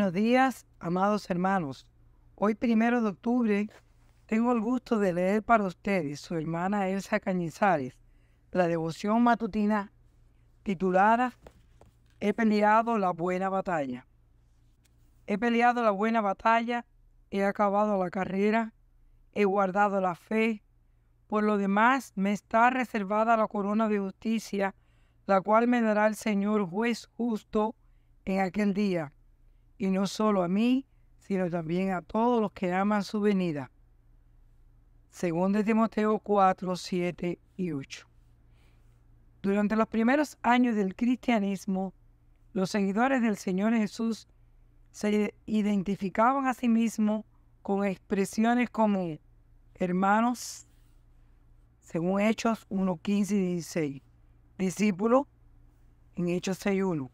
Buenos días, amados hermanos. Hoy, primero de octubre, tengo el gusto de leer para ustedes, su hermana Elsa Cañizares, la devoción matutina titulada He peleado la buena batalla. He peleado la buena batalla, he acabado la carrera, he guardado la fe. Por lo demás, me está reservada la corona de justicia, la cual me dará el Señor juez justo en aquel día y no solo a mí, sino también a todos los que aman su venida. Según de Timoteo 4, 7 y 8. Durante los primeros años del cristianismo, los seguidores del Señor Jesús se identificaban a sí mismos con expresiones como hermanos, según Hechos 1, 15 y 16, discípulos en Hechos 6.1,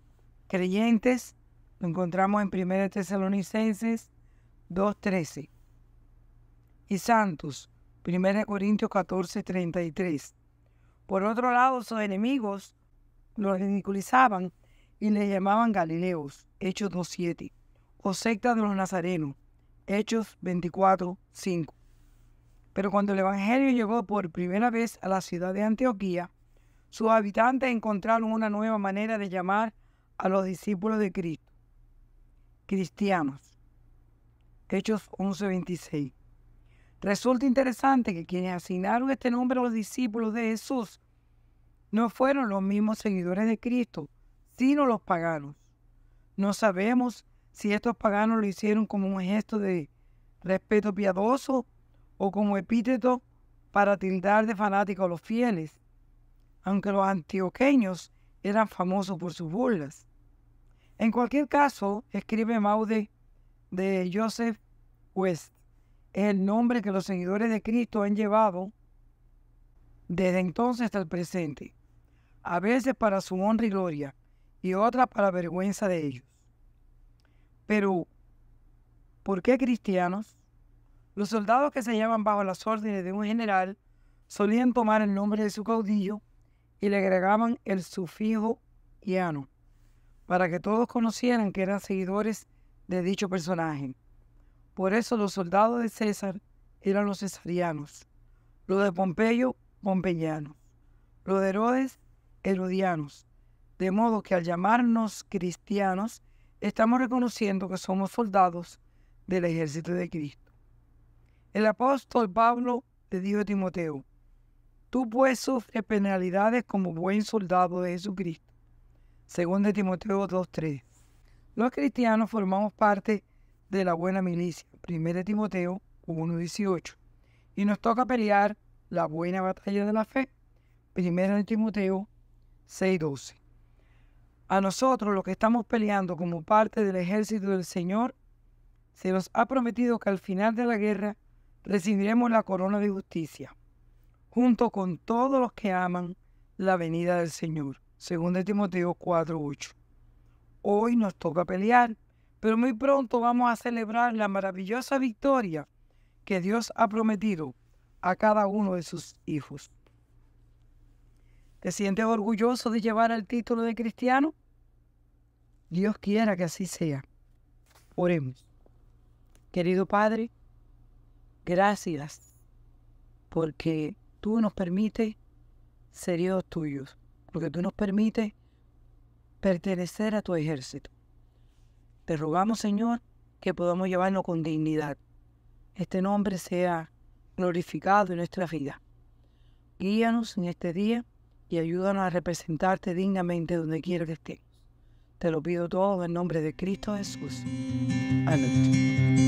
creyentes lo encontramos en 1 Tesalonicenses 2.13. Y santos, 1 Corintios 14.33. Por otro lado, sus enemigos los ridiculizaban y les llamaban Galileos, Hechos 2.7, o secta de los Nazarenos, Hechos 24.5. Pero cuando el Evangelio llegó por primera vez a la ciudad de Antioquía, sus habitantes encontraron una nueva manera de llamar a los discípulos de Cristo cristianos. Hechos 11:26. Resulta interesante que quienes asignaron este nombre a los discípulos de Jesús no fueron los mismos seguidores de Cristo, sino los paganos. No sabemos si estos paganos lo hicieron como un gesto de respeto piadoso o como epíteto para tildar de fanáticos a los fieles, aunque los antioqueños eran famosos por sus burlas. En cualquier caso, escribe Maude de Joseph West, es el nombre que los seguidores de Cristo han llevado desde entonces hasta el presente, a veces para su honra y gloria, y otras para vergüenza de ellos. Pero, ¿por qué cristianos? Los soldados que se llaman bajo las órdenes de un general solían tomar el nombre de su caudillo y le agregaban el sufijo para que todos conocieran que eran seguidores de dicho personaje. Por eso los soldados de César eran los cesarianos, los de Pompeyo, pompeyanos, los de Herodes, herodianos. De modo que al llamarnos cristianos, estamos reconociendo que somos soldados del ejército de Cristo. El apóstol Pablo le dijo a Timoteo, tú pues sufres penalidades como buen soldado de Jesucristo. Según de Timoteo 2.3. Los cristianos formamos parte de la buena milicia. 1 Timoteo 1.18. Y nos toca pelear la buena batalla de la fe. 1 Timoteo 6.12. A nosotros, los que estamos peleando como parte del ejército del Señor, se nos ha prometido que al final de la guerra recibiremos la corona de justicia, junto con todos los que aman la venida del Señor según de Timoteo 4:8. Hoy nos toca pelear, pero muy pronto vamos a celebrar la maravillosa victoria que Dios ha prometido a cada uno de sus hijos. ¿Te sientes orgulloso de llevar el título de cristiano? Dios quiera que así sea. Oremos. Querido Padre, gracias porque tú nos permites ser hijos tuyos porque tú nos permites pertenecer a tu ejército. Te rogamos, Señor, que podamos llevarnos con dignidad. Este nombre sea glorificado en nuestra vida. Guíanos en este día y ayúdanos a representarte dignamente donde quiera que estemos. Te lo pido todo en nombre de Cristo Jesús. Amén.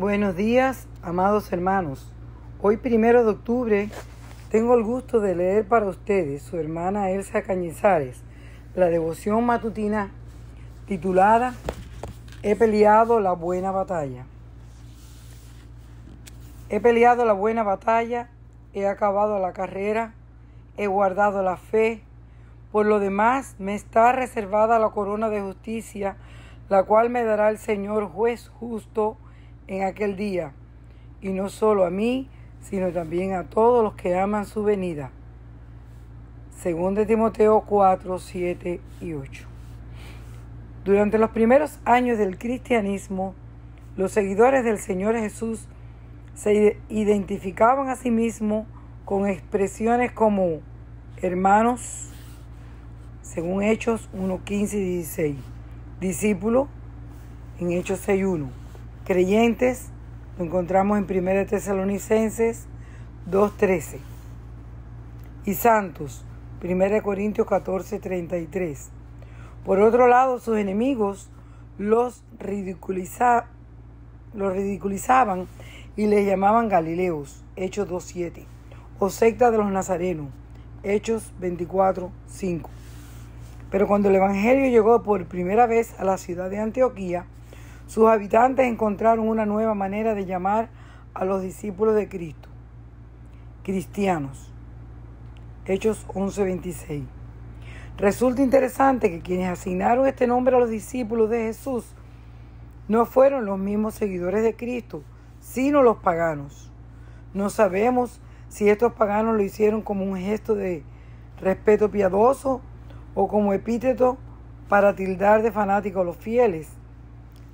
Buenos días, amados hermanos. Hoy, primero de octubre, tengo el gusto de leer para ustedes, su hermana Elsa Cañizares, la devoción matutina titulada He peleado la buena batalla. He peleado la buena batalla, he acabado la carrera, he guardado la fe. Por lo demás, me está reservada la corona de justicia, la cual me dará el Señor juez justo en aquel día, y no solo a mí, sino también a todos los que aman su venida. Según de Timoteo 4, 7 y 8. Durante los primeros años del cristianismo, los seguidores del Señor Jesús se identificaban a sí mismos con expresiones como hermanos, según Hechos 1, 15 y 16, discípulos en Hechos 6, 1 creyentes, lo encontramos en 1 Tesalonicenses 2.13. Y santos, 1 Corintios 14.33. Por otro lado, sus enemigos los, los ridiculizaban y les llamaban Galileos, Hechos 2.7, o secta de los Nazarenos, Hechos 24.5. Pero cuando el Evangelio llegó por primera vez a la ciudad de Antioquía, sus habitantes encontraron una nueva manera de llamar a los discípulos de Cristo, cristianos. Hechos 11:26. Resulta interesante que quienes asignaron este nombre a los discípulos de Jesús no fueron los mismos seguidores de Cristo, sino los paganos. No sabemos si estos paganos lo hicieron como un gesto de respeto piadoso o como epíteto para tildar de fanáticos a los fieles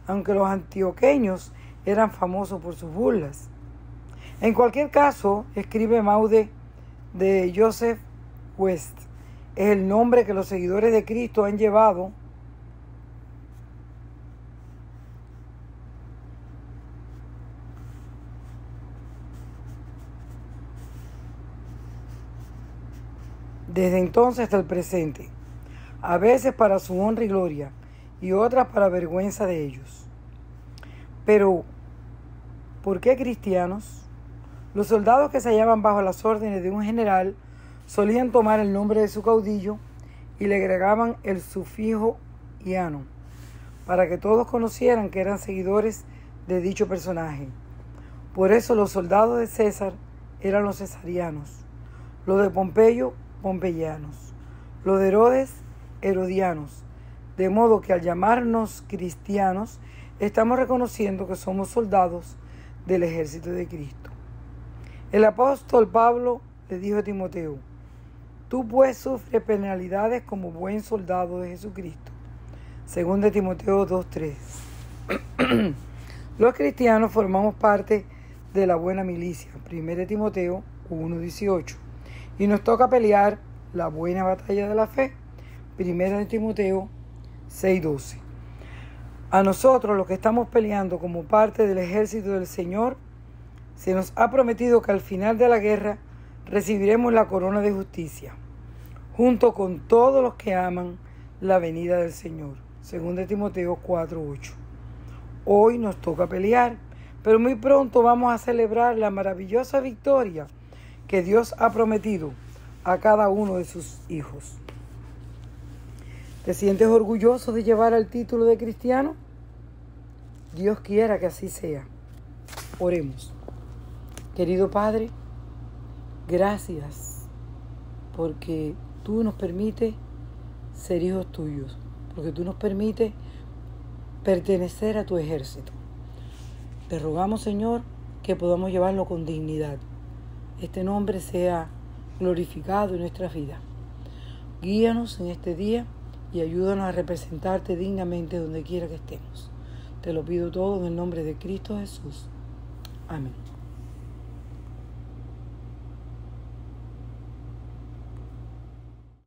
aunque los antioqueños eran famosos por sus burlas. En cualquier caso, escribe Maude de Joseph West, es el nombre que los seguidores de Cristo han llevado desde entonces hasta el presente, a veces para su honra y gloria, y otras para vergüenza de ellos. Pero, ¿por qué cristianos? Los soldados que se hallaban bajo las órdenes de un general solían tomar el nombre de su caudillo y le agregaban el sufijo iano, para que todos conocieran que eran seguidores de dicho personaje. Por eso los soldados de César eran los cesarianos, los de Pompeyo, pompeyanos, los de Herodes, herodianos, de modo que al llamarnos cristianos, estamos reconociendo que somos soldados del ejército de Cristo. El apóstol Pablo le dijo a Timoteo, tú pues sufres penalidades como buen soldado de Jesucristo. Según de Timoteo 2.3. Los cristianos formamos parte de la buena milicia. 1 Timoteo 1.18. Y nos toca pelear la buena batalla de la fe. 1 Timoteo 6.12. A nosotros, los que estamos peleando como parte del ejército del Señor, se nos ha prometido que al final de la guerra recibiremos la corona de justicia, junto con todos los que aman la venida del Señor. Según de Timoteo 4:8. Hoy nos toca pelear, pero muy pronto vamos a celebrar la maravillosa victoria que Dios ha prometido a cada uno de sus hijos. ¿Te sientes orgulloso de llevar el título de cristiano? Dios quiera que así sea. Oremos. Querido Padre, gracias porque tú nos permites ser hijos tuyos, porque tú nos permites pertenecer a tu ejército. Te rogamos, Señor, que podamos llevarlo con dignidad. Este nombre sea glorificado en nuestra vida. Guíanos en este día y ayúdanos a representarte dignamente donde quiera que estemos. Te lo pido todo en el nombre de Cristo Jesús. Amén.